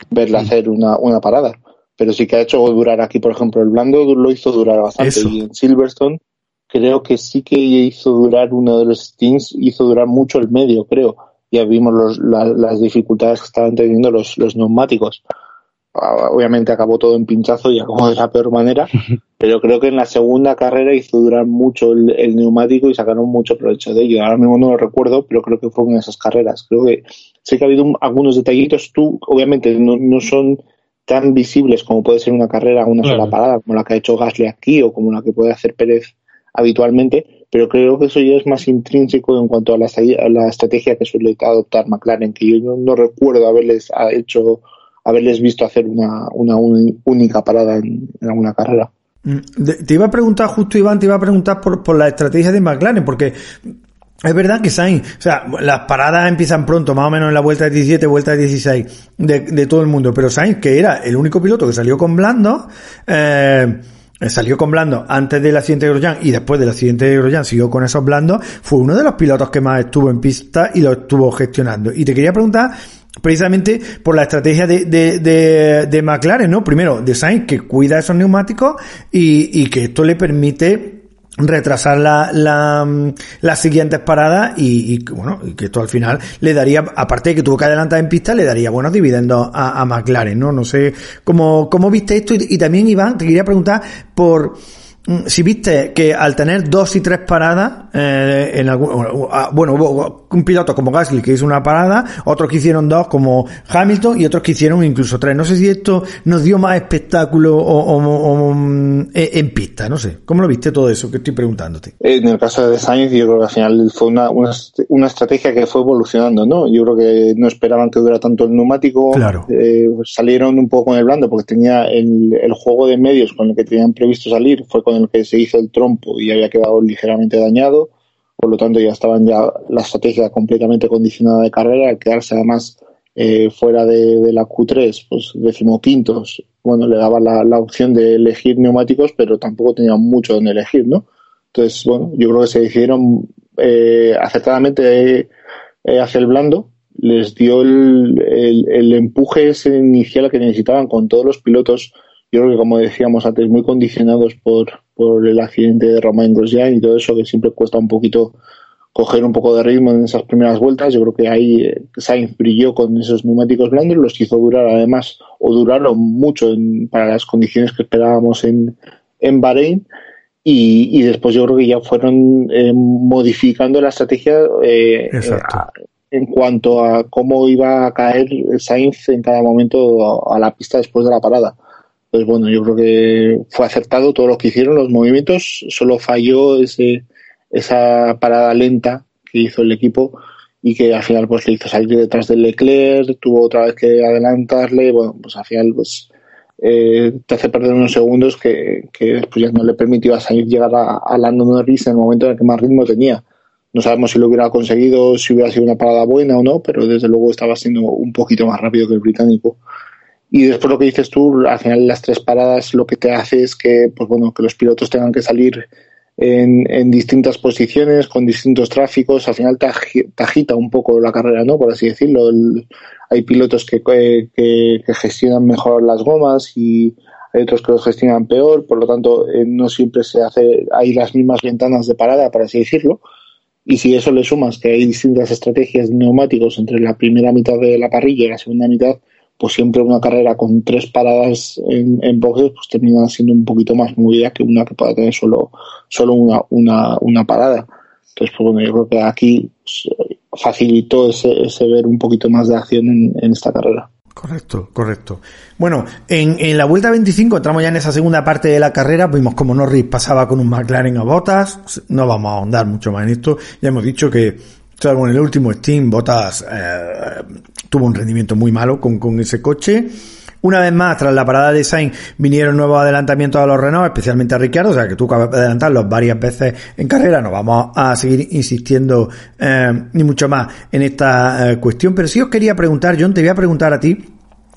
verle hacer una, una parada. Pero sí que ha hecho durar aquí, por ejemplo, el blando lo hizo durar bastante. Y en Silverstone creo que sí que hizo durar uno de los stints, hizo durar mucho el medio, creo. Ya vimos los, las dificultades que estaban teniendo los, los neumáticos obviamente acabó todo en pinchazo y acabó de la peor manera, pero creo que en la segunda carrera hizo durar mucho el, neumático y sacaron mucho provecho de ello. Ahora mismo no lo recuerdo, pero creo que fueron esas carreras. Creo que sé que ha habido algunos detallitos. Tú, obviamente, no, son tan visibles como puede ser una carrera, una sola parada, como la que ha hecho Gasly aquí o como la que puede hacer Pérez habitualmente, pero creo que eso ya es más intrínseco en cuanto a la, estrategia que suele adoptar McLaren, que yo no, recuerdo haberles hecho, haberles visto hacer una, una única parada en, alguna carrera. Mm, te iba a preguntar, justo Iván, te iba a preguntar por, por la estrategia de McLaren, porque es verdad que Sainz, o sea, las paradas empiezan pronto, más o menos en la vuelta 17, vuelta 16 de, de todo el mundo, pero Sainz, que era el único piloto que salió con blando, eh, salió con blando antes del accidente de Grosjean y después del accidente de Grosjean siguió con esos blandos, fue uno de los pilotos que más estuvo en pista y lo estuvo gestionando. Y te quería preguntar precisamente por la estrategia de, de, de, de McLaren, ¿no? Primero, de Sainz, que cuida esos neumáticos y, y que esto le permite retrasar la, la, las siguientes paradas y, bueno, que esto al final le daría, aparte de que tuvo que adelantar en pista, le daría buenos dividendos a, a McLaren, ¿no? No sé cómo, cómo viste esto y, y también Iván, te quería preguntar por Mm, si viste que al tener dos y tres paradas, eh, en algún, bueno, hubo un piloto como Gasly que hizo una parada, otros que hicieron dos como Hamilton y otros que hicieron incluso tres. No sé si esto nos dio más espectáculo o, mm, e, en pista, no sé. ¿Cómo lo viste todo eso que estoy preguntándote? En el caso de Sainz, yo creo que al final fue una, una, estrategia que fue evolucionando, ¿no? Yo creo que no esperaban que durara tanto el neumático. Claro. Eh, salieron un poco con el blando porque tenía el, el juego de medios con el que tenían previsto salir fue con en el que se hizo el trompo y había quedado ligeramente dañado, por lo tanto ya estaban ya la estrategia completamente condicionada de carrera, al quedarse además eh, fuera de, la Q3, pues decimoquintos, bueno, le daba la, opción de elegir neumáticos, pero tampoco tenía mucho donde elegir, ¿no? Entonces, bueno, yo creo que se decidieron eh, acertadamente eh, hacia el blando, les dio el, el, el empuje ese inicial que necesitaban con todos los pilotos yo creo que como decíamos antes, muy condicionados por, por el accidente de Romain Grosjean y todo eso, que siempre cuesta un poquito coger un poco de ritmo en esas primeras vueltas. Yo creo que ahí eh, Sainz brilló con esos neumáticos blandos, los hizo durar además, o duraron mucho para las condiciones que esperábamos en, en Bahrein. Y, después yo creo que ya fueron eh, modificando la estrategia eh, en cuanto a cómo iba a caer Sainz en cada momento a la pista después de la parada. Pues bueno, yo creo que fue acertado todo lo que hicieron, los movimientos, solo falló ese, esa parada lenta que hizo el equipo y que al final pues le hizo salir detrás del Leclerc, tuvo otra vez que adelantarle, bueno, pues al final pues eh, te hace perder unos segundos que, después ya no le permitió a llegar a, a Lando Norris en el momento en el que más ritmo tenía. No sabemos si lo hubiera conseguido, si hubiera sido una parada buena o no, pero desde luego estaba siendo un poquito más rápido que el británico. Y después lo que dices tú, al final las tres paradas lo que te hace es que, pues bueno, que los pilotos tengan que salir en, en distintas posiciones, con distintos tráficos, al final te, agita un poco la carrera, ¿no? Por así decirlo. hay pilotos que, gestionan mejor las gomas y hay otros que los gestionan peor, por lo tanto, eh, no siempre se hace, hay las mismas ventanas de parada, por así decirlo. Y si eso le sumas que hay distintas estrategias neumáticos entre la primera mitad de la parrilla y la segunda mitad, pues siempre una carrera con tres paradas en, en boxes pues termina siendo un poquito más movida que una que pueda tener solo, solo una, una, una parada. Entonces, pues bueno, yo creo que aquí facilitó ese, ese, ver un poquito más de acción en, en esta carrera. Correcto, correcto. Bueno, en, en, la vuelta 25 entramos ya en esa segunda parte de la carrera, vimos como Norris pasaba con un McLaren a botas, no vamos a ahondar mucho más en esto, ya hemos dicho que salvo en el último Steam, Botas eh, tuvo un rendimiento muy malo con, con ese coche. Una vez más, tras la parada de Sainz, vinieron nuevos adelantamientos a los Renault, especialmente a Ricciardo, o sea que tú acabas de adelantarlos varias veces en carrera, no vamos a seguir insistiendo eh, ni mucho más en esta eh, cuestión, pero sí os quería preguntar, John, te voy a preguntar a ti,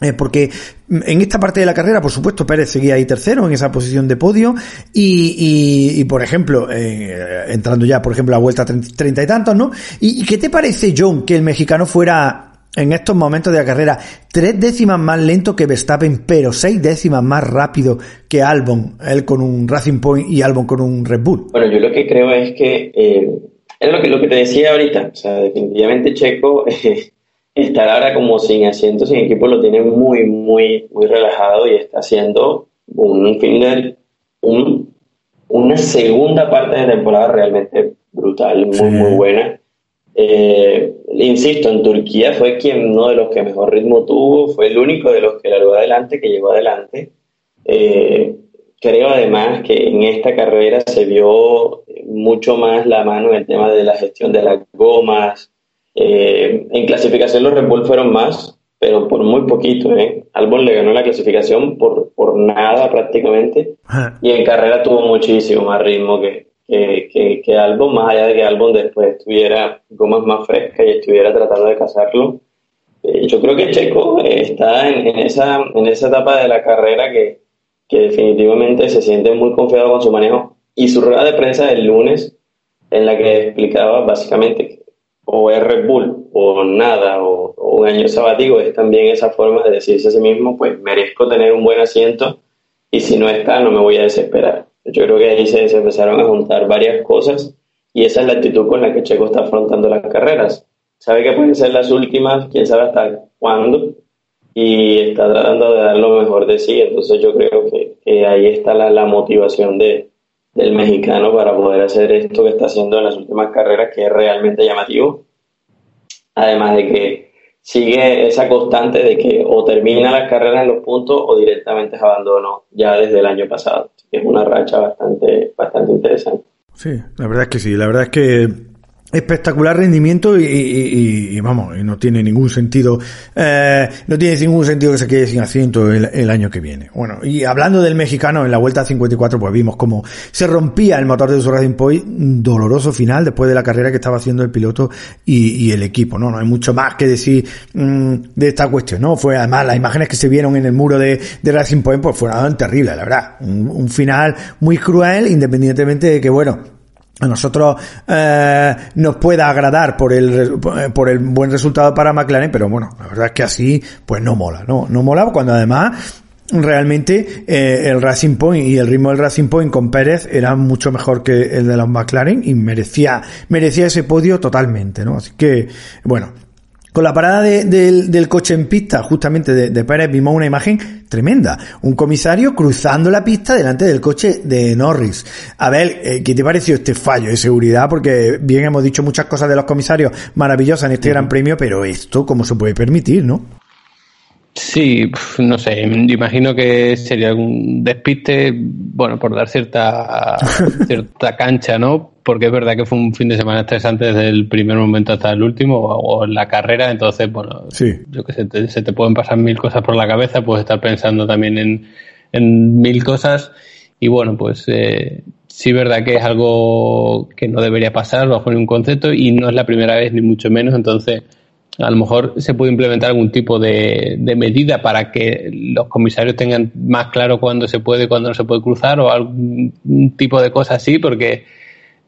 eh, porque en esta parte de la carrera, por supuesto, Pérez seguía ahí tercero en esa posición de podio y, y, por ejemplo, eh, entrando ya, por ejemplo, a vuelta treinta y tantos, ¿no? ¿Y, qué te parece, John, que el mexicano fuera en estos momentos de la carrera tres décimas más lento que Verstappen, pero seis décimas más rápido que Albon, él con un Racing Point y Albon con un Red Bull? Bueno, yo lo que creo es que eh, es lo que, lo que te decía ahorita, o sea, definitivamente Checo... Eh, estar ahora como sin asiento, sin equipo, lo tiene muy, muy, muy relajado y está haciendo un fin de una segunda parte de temporada realmente brutal, muy, muy buena. Eh, insisto, en Turquía fue quien uno de los que mejor ritmo tuvo, fue el único de los que largó adelante, que llegó adelante. Eh, creo además que en esta carrera se vio mucho más la mano en el tema de la gestión de las gomas. Eh, en clasificación los Red Bull fueron más, pero por muy poquito. ¿eh? Albon le ganó la clasificación por, por nada prácticamente y en carrera tuvo muchísimo más ritmo que, que, que, Albon, más allá de que Albon después tuviera gomas más frescas y estuviera tratando de cazarlo. Eh, yo creo que Checo está en, en, esa, en esa etapa de la carrera que, que definitivamente se siente muy confiado con su manejo y su rueda de prensa del lunes en la que explicaba básicamente o es Red Bull o nada o, un año sabático es también esa forma de decirse a sí mismo pues merezco tener un buen asiento y si no está no me voy a desesperar yo creo que ahí se, empezaron a juntar varias cosas y esa es la actitud con la que Checo está afrontando las carreras sabe que pueden ser las últimas quién sabe hasta cuándo y está tratando de dar lo mejor de sí. Entonces yo creo que, ahí está la, motivación de, del mexicano para poder hacer esto que está haciendo en las últimas carreras, que es realmente llamativo. Además de que sigue esa constante de que o termina las carreras en los puntos o directamente es abandono ya desde el año pasado. Es una racha bastante, bastante interesante. Sí, la verdad es que sí. La verdad es que espectacular rendimiento y, vamos, y no tiene ningún sentido, eh, no tiene ningún sentido que se quede sin asiento el, año que viene. Bueno, y hablando del mexicano, en la vuelta 54 pues vimos cómo se rompía el motor de su Racing Point, doloroso final después de la carrera que estaba haciendo el piloto y, el equipo, ¿no? No hay mucho más que decir mm, de esta cuestión, ¿no? Fue además las imágenes que se vieron en el muro de, de Racing Point pues fueron terribles, la verdad. un final muy cruel, independientemente de que, bueno, a nosotros eh, nos pueda agradar por el por el buen resultado para McLaren, pero bueno, la verdad es que así pues no mola, no no mola cuando además realmente eh, el Racing Point y el ritmo del Racing Point con Pérez era mucho mejor que el de los McLaren y merecía merecía ese podio totalmente, ¿no? Así que bueno, con la parada del coche en pista, justamente de, Pérez, vimos una imagen tremenda. Un comisario cruzando la pista delante del coche de Norris. A ver, eh, ¿qué te pareció este fallo de seguridad? Porque bien hemos dicho muchas cosas de los comisarios maravillosas en este Gran Premio, pero esto, ¿cómo se puede permitir, no? Sí, no sé, imagino que sería un despiste, bueno, por dar cierta, cierta cancha, ¿no? Porque es verdad que fue un fin de semana estresante desde el primer momento hasta el último, o, en la carrera, entonces, bueno, yo que sé, se te pueden pasar mil cosas por la cabeza, puedes estar pensando también en, en mil cosas, y bueno, pues eh, sí es verdad que es algo que no debería pasar bajo ningún concepto, y no es la primera vez, ni mucho menos, entonces a lo mejor se puede implementar algún tipo de, medida para que los comisarios tengan más claro cuándo se puede y cuándo no se puede cruzar o algún tipo de cosa así, porque,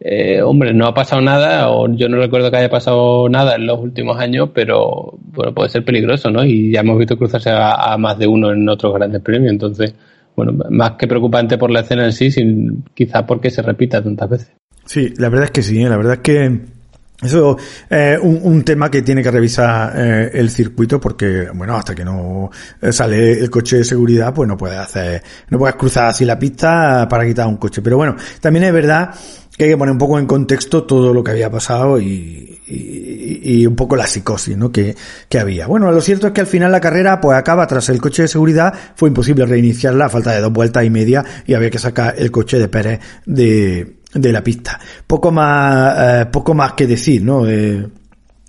eh, hombre, no ha pasado nada o yo no recuerdo que haya pasado nada en los últimos años, pero bueno, puede ser peligroso, ¿no? Y ya hemos visto cruzarse a, más de uno en otros grandes premios, entonces, bueno, más que preocupante por la escena en sí, sin, quizá porque se repita tantas veces. Sí, la verdad es que sí, ¿eh? la verdad es que eso es un, un, tema que tiene que revisar eh, el circuito porque, bueno, hasta que no eh, sale el coche de seguridad, pues no puedes hacer, no puedes cruzar así la pista para quitar un coche. Pero bueno, también es verdad que hay que poner un poco en contexto todo lo que había pasado y, y, un poco la psicosis, ¿no? Que, que había. Bueno, lo cierto es que al final la carrera, pues acaba tras el coche de seguridad, fue imposible reiniciarla a falta de dos vueltas y media y había que sacar el coche de Pérez de, de la pista. Poco más, eh, poco más que decir, ¿no? Eh,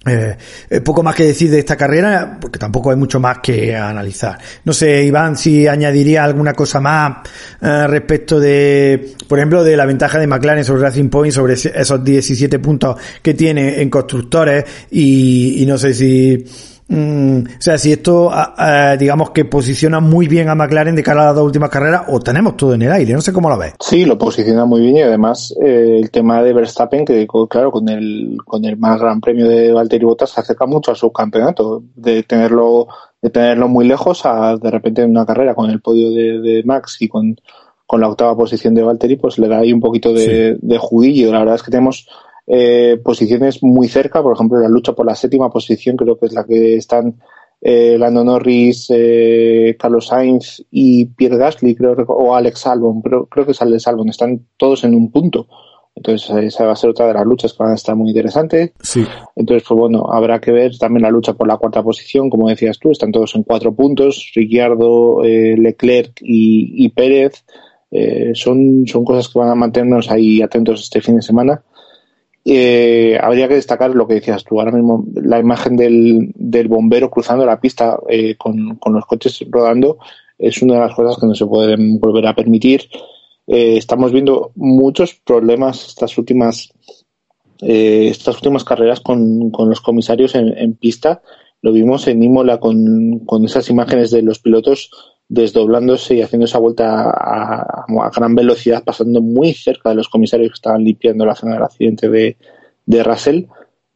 eh, poco más que decir de esta carrera, porque tampoco hay mucho más que analizar. No sé, Iván, si añadiría alguna cosa más respecto de, por ejemplo, de la ventaja de McLaren sobre Racing Point, sobre esos 17 puntos que tiene en constructores, y, y no sé si Mm, o sea, si esto, digamos que posiciona muy bien a McLaren de cara a las dos últimas carreras, o tenemos todo en el aire, no sé cómo lo ves. Sí, lo posiciona muy bien y además eh, el tema de Verstappen, que claro, con el, con el más gran premio de Valtteri Bottas se acerca mucho a su campeonato, de tenerlo, de tenerlo muy lejos a de repente en una carrera con el podio de, Max y con, con la octava posición de Valtteri, pues le da ahí un poquito de, de juguillo. La verdad es que tenemos eh, posiciones muy cerca, por ejemplo, la lucha por la séptima posición creo que es la que están eh, Lando Norris, eh, Carlos Sainz y Pierre Gasly, creo, o Alex Albon, pero creo que es Alex Albon, están todos en un punto. Entonces esa va a ser otra de las luchas que van a estar muy interesantes. Sí. Entonces, pues bueno, habrá que ver también la lucha por la cuarta posición, como decías tú, están todos en cuatro puntos, Ricciardo, eh, Leclerc y, Pérez. Eh, son, son cosas que van a mantenernos ahí atentos este fin de semana. Eh, habría que destacar lo que decías tú ahora mismo, la imagen del, del bombero cruzando la pista eh, con, con, los coches rodando es una de las cosas que no se pueden volver a permitir. Eh, estamos viendo muchos problemas estas últimas eh, estas últimas carreras con, con los comisarios en, pista. Lo vimos en Imola con, con esas imágenes de los pilotos desdoblándose y haciendo esa vuelta a, a, gran velocidad, pasando muy cerca de los comisarios que estaban limpiando la zona del accidente de, de Russell.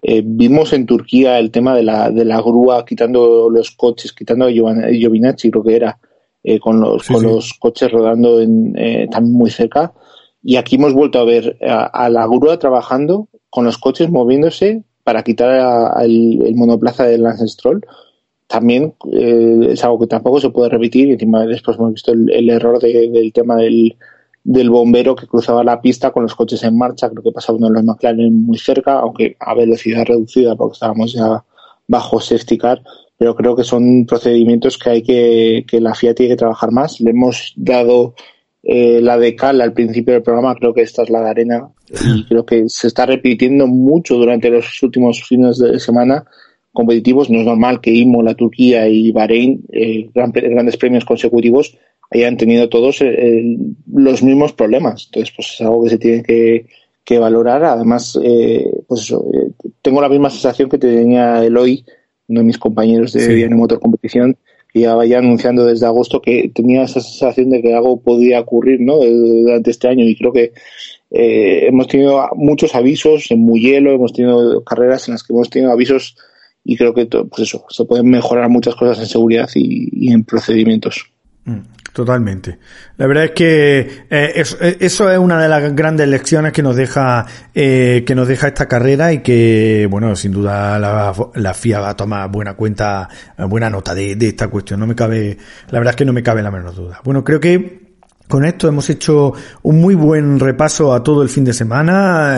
Eh, vimos en Turquía el tema de la, de la grúa quitando los coches, quitando a Giovinacci, creo que era, eh, con, los, sí, con sí. los coches rodando en, eh, también muy cerca. Y aquí hemos vuelto a ver a, a, la grúa trabajando con los coches moviéndose para quitar a, el, el, monoplaza del Lance Stroll también eh, es algo que tampoco se puede repetir y encima después hemos visto el, el error de, del tema del, del, bombero que cruzaba la pista con los coches en marcha, creo que pasaba uno de los McLaren muy cerca, aunque a velocidad reducida porque estábamos ya bajo safety car, pero creo que son procedimientos que hay que, que la FIA tiene que trabajar más. Le hemos dado eh, la de cal al principio del programa, creo que esta es la de arena. Y creo que se está repitiendo mucho durante los últimos fines de semana competitivos. No es normal que Imola, Turquía y Bahrein, eh, gran, grandes premios consecutivos, hayan tenido todos eh, los mismos problemas. Entonces, pues es algo que se tiene que, que valorar. Además, eh, pues eso, eh, tengo la misma sensación que tenía Eloy, uno de mis compañeros de sí. Diario Motor Competición, que ya vaya anunciando desde agosto que tenía esa sensación de que algo podía ocurrir ¿no? durante este año y creo que eh, hemos tenido muchos avisos en Muyelo, hemos tenido carreras en las que hemos tenido avisos y creo que pues eso, se pueden mejorar muchas cosas en seguridad y, en procedimientos. Mm, totalmente. La verdad es que eh, eso, eso, es una de las grandes lecciones que nos deja eh, que nos deja esta carrera y que bueno sin duda la, la FIA va a tomar buena cuenta buena nota de, de esta cuestión. No me cabe la verdad es que no me cabe la menor duda. Bueno creo que con esto hemos hecho un muy buen repaso a todo el fin de semana,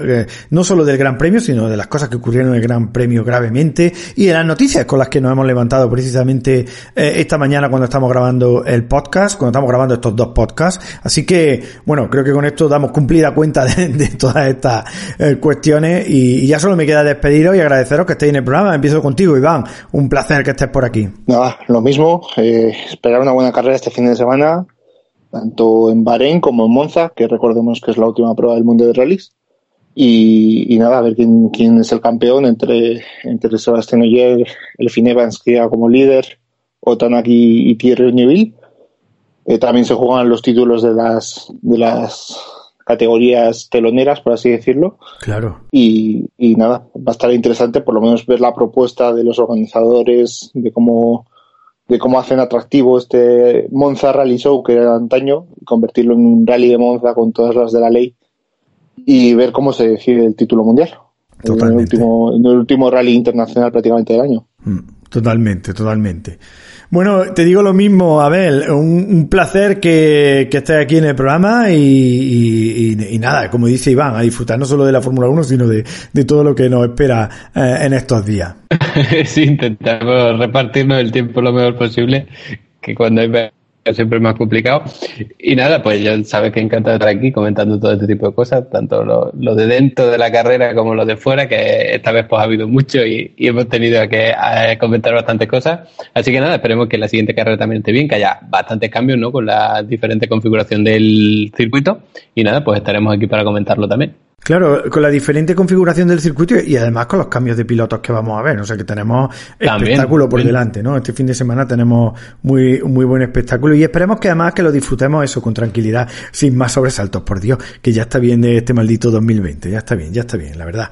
eh, no solo del Gran Premio, sino de las cosas que ocurrieron en el Gran Premio gravemente y de las noticias con las que nos hemos levantado precisamente eh, esta mañana cuando estamos grabando el podcast, cuando estamos grabando estos dos podcasts. Así que, bueno, creo que con esto damos cumplida cuenta de, todas estas eh, cuestiones y, y, ya solo me queda despediros y agradeceros que estéis en el programa. Empiezo contigo, Iván. Un placer que estés por aquí. Nada, lo mismo. Eh, esperar una buena carrera este fin de semana tanto en Bahrein como en Monza, que recordemos que es la última prueba del mundo de rallies. Y, y, nada, a ver quién, quién es el campeón entre, entre Sebastián Ogier, el Finn Evans que ya como líder, Otanaki y Thierry Neuville. Eh, también se juegan los títulos de las, de las categorías teloneras, por así decirlo. Claro. Y, y nada, va a estar interesante por lo menos ver la propuesta de los organizadores, de cómo de cómo hacen atractivo este Monza Rally Show que era antaño, convertirlo en un rally de Monza con todas las de la ley y ver cómo se decide el título mundial. Totalmente. En el último, en el último rally internacional prácticamente del año. Totalmente, totalmente. Bueno, te digo lo mismo, Abel, un, placer que, estés aquí en el programa y, nada, como dice Iván, a disfrutar no solo de la Fórmula 1, sino de, de, todo lo que nos espera eh, en estos días. sí, intentamos repartirnos el tiempo lo mejor posible, que cuando hay siempre más complicado. Y nada, pues ya sabes que encanta estar aquí comentando todo este tipo de cosas, tanto lo, lo, de dentro de la carrera como lo de fuera, que esta vez pues ha habido mucho y, y hemos tenido que eh, comentar bastantes cosas. Así que nada, esperemos que la siguiente carrera también esté bien, que haya bastantes cambios, ¿no? Con la diferente configuración del circuito. Y nada, pues estaremos aquí para comentarlo también. Claro, con la diferente configuración del circuito y además con los cambios de pilotos que vamos a ver. O sea que tenemos También, espectáculo por bien. delante, ¿no? Este fin de semana tenemos muy, muy buen espectáculo y esperemos que además que lo disfrutemos eso con tranquilidad, sin más sobresaltos, por Dios, que ya está bien de este maldito 2020. Ya está bien, ya está bien, la verdad.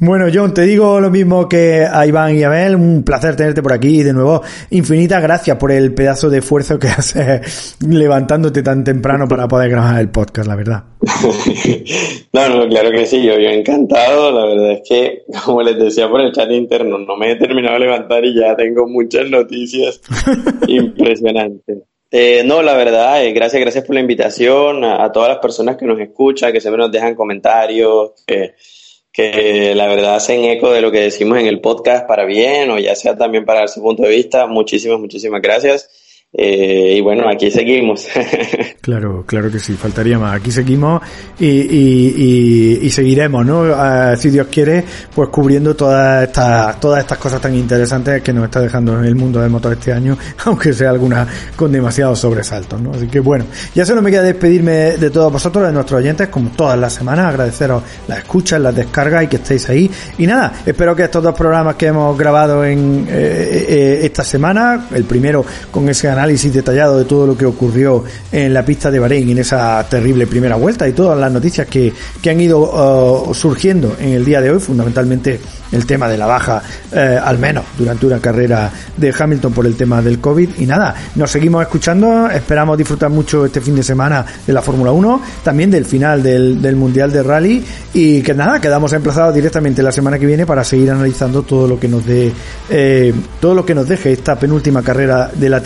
Bueno, John, te digo lo mismo que a Iván y a Abel, un placer tenerte por aquí y de nuevo, infinitas gracias por el pedazo de esfuerzo que haces levantándote tan temprano para poder grabar el podcast, la verdad. no, no, claro que sí, yo, yo encantado. La verdad es que, como les decía por el chat interno, no me he terminado de levantar y ya tengo muchas noticias impresionantes. Eh, no, la verdad, eh, gracias, gracias por la invitación a, todas las personas que nos escuchan, que siempre nos dejan comentarios, que la verdad hacen eco de lo que decimos en el podcast para bien o ya sea también para su punto de vista. Muchísimas, muchísimas gracias. Eh, y bueno, aquí seguimos. claro, claro que sí, faltaría más. Aquí seguimos y, y, y, seguiremos, ¿no? Ah, si Dios quiere, pues cubriendo todas estas, todas estas cosas tan interesantes que nos está dejando el mundo del motor este año, aunque sea alguna con demasiados sobresaltos, ¿no? Así que bueno, ya solo me queda despedirme de todos vosotros, de nuestros oyentes, como todas las semanas, agradeceros las escuchas, las descargas y que estéis ahí. Y nada, espero que estos dos programas que hemos grabado en eh, eh, esta semana, el primero con ese detallado de todo lo que ocurrió en la pista de Bahrein en esa terrible primera vuelta y todas las noticias que, que han ido uh, surgiendo en el día de hoy, fundamentalmente el tema de la baja, eh, al menos durante una carrera de Hamilton por el tema del COVID. Y nada, nos seguimos escuchando, esperamos disfrutar mucho este fin de semana de la Fórmula 1, también del final del, del Mundial de Rally y que nada, quedamos emplazados directamente la semana que viene para seguir analizando todo lo que nos dé, eh, todo lo que nos deje esta penúltima carrera de la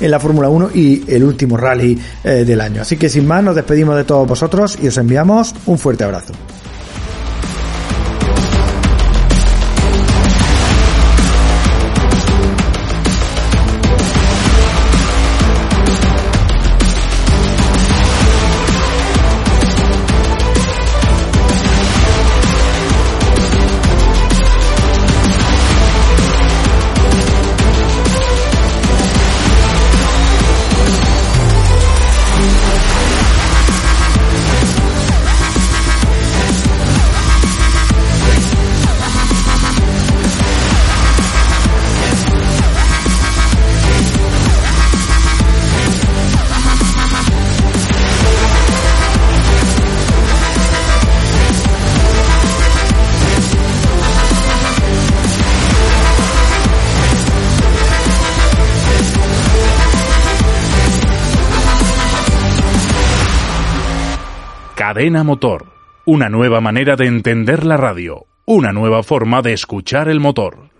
en la Fórmula 1 y el último rally eh, del año. Así que sin más, nos despedimos de todos vosotros y os enviamos un fuerte abrazo. Cadena Motor. Una nueva manera de entender la radio. Una nueva forma de escuchar el motor.